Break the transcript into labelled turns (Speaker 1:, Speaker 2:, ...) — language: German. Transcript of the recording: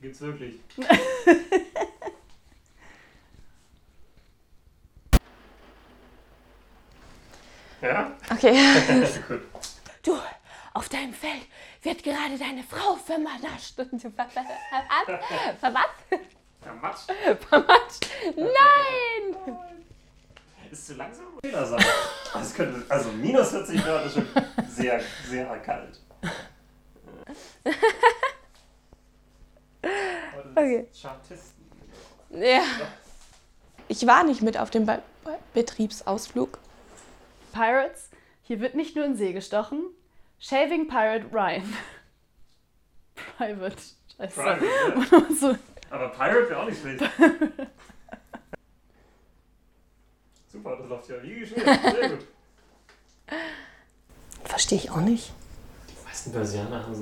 Speaker 1: Gibt's wirklich. ja?
Speaker 2: Okay.
Speaker 1: Gut.
Speaker 2: Du, auf deinem Feld wird gerade deine Frau vermatscht. Und du ver ver ver verwas?
Speaker 1: Ja, Matsch.
Speaker 2: Vermatscht? Nein!
Speaker 1: Ist zu langsam oder Fehler sein? Das könnte, also minus 40 Grad ist schon sehr, sehr kalt.
Speaker 2: Okay.
Speaker 1: Chartisten.
Speaker 2: Ja.
Speaker 3: Ich war nicht mit auf dem Be Betriebsausflug.
Speaker 4: Pirates, hier wird nicht nur in See gestochen. Shaving Pirate Ryan. Private. Scheiße.
Speaker 1: Private, ja.
Speaker 4: so,
Speaker 1: Aber Pirate wäre auch nicht schlecht. Super, das läuft ja wie geschmiert. Sehr gut.
Speaker 3: Verstehe ich auch nicht.
Speaker 1: Die meisten Persianer haben so